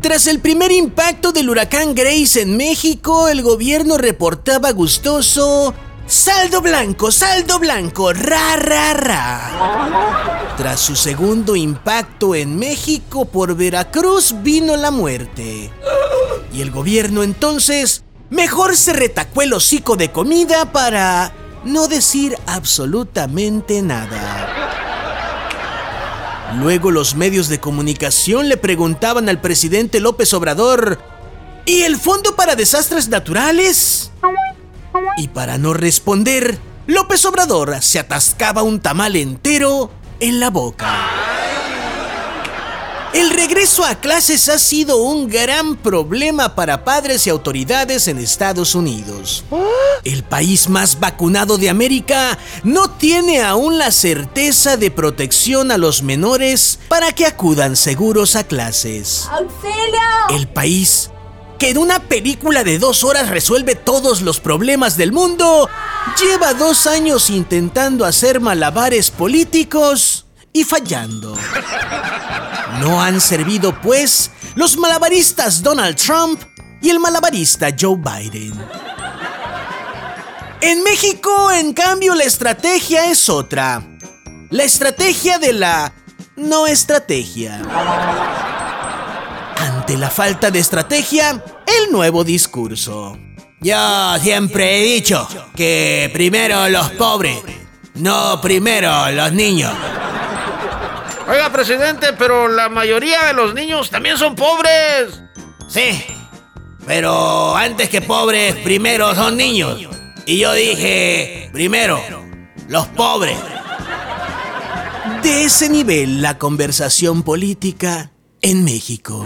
Tras el primer impacto del huracán Grace en México, el gobierno reportaba gustoso Saldo blanco, saldo blanco, ra, ra, ra. Tras su segundo impacto en México por Veracruz vino la muerte. Y el gobierno entonces mejor se retacó el hocico de comida para no decir absolutamente nada. Luego los medios de comunicación le preguntaban al presidente López Obrador, ¿y el Fondo para Desastres Naturales? Y para no responder, López Obrador se atascaba un tamal entero en la boca. El regreso a clases ha sido un gran problema para padres y autoridades en Estados Unidos. El país más vacunado de América no tiene aún la certeza de protección a los menores para que acudan seguros a clases. ¡Auxilio! El país que en una película de dos horas resuelve todos los problemas del mundo, lleva dos años intentando hacer malabares políticos y fallando. No han servido, pues, los malabaristas Donald Trump y el malabarista Joe Biden. En México, en cambio, la estrategia es otra. La estrategia de la no estrategia. Ante la falta de estrategia, el nuevo discurso. Yo siempre he dicho que primero los pobres, no primero los niños. Oiga, presidente, pero la mayoría de los niños también son pobres. Sí, pero antes que pobres, primero son niños. Y yo dije, primero, los pobres. De ese nivel la conversación política en México.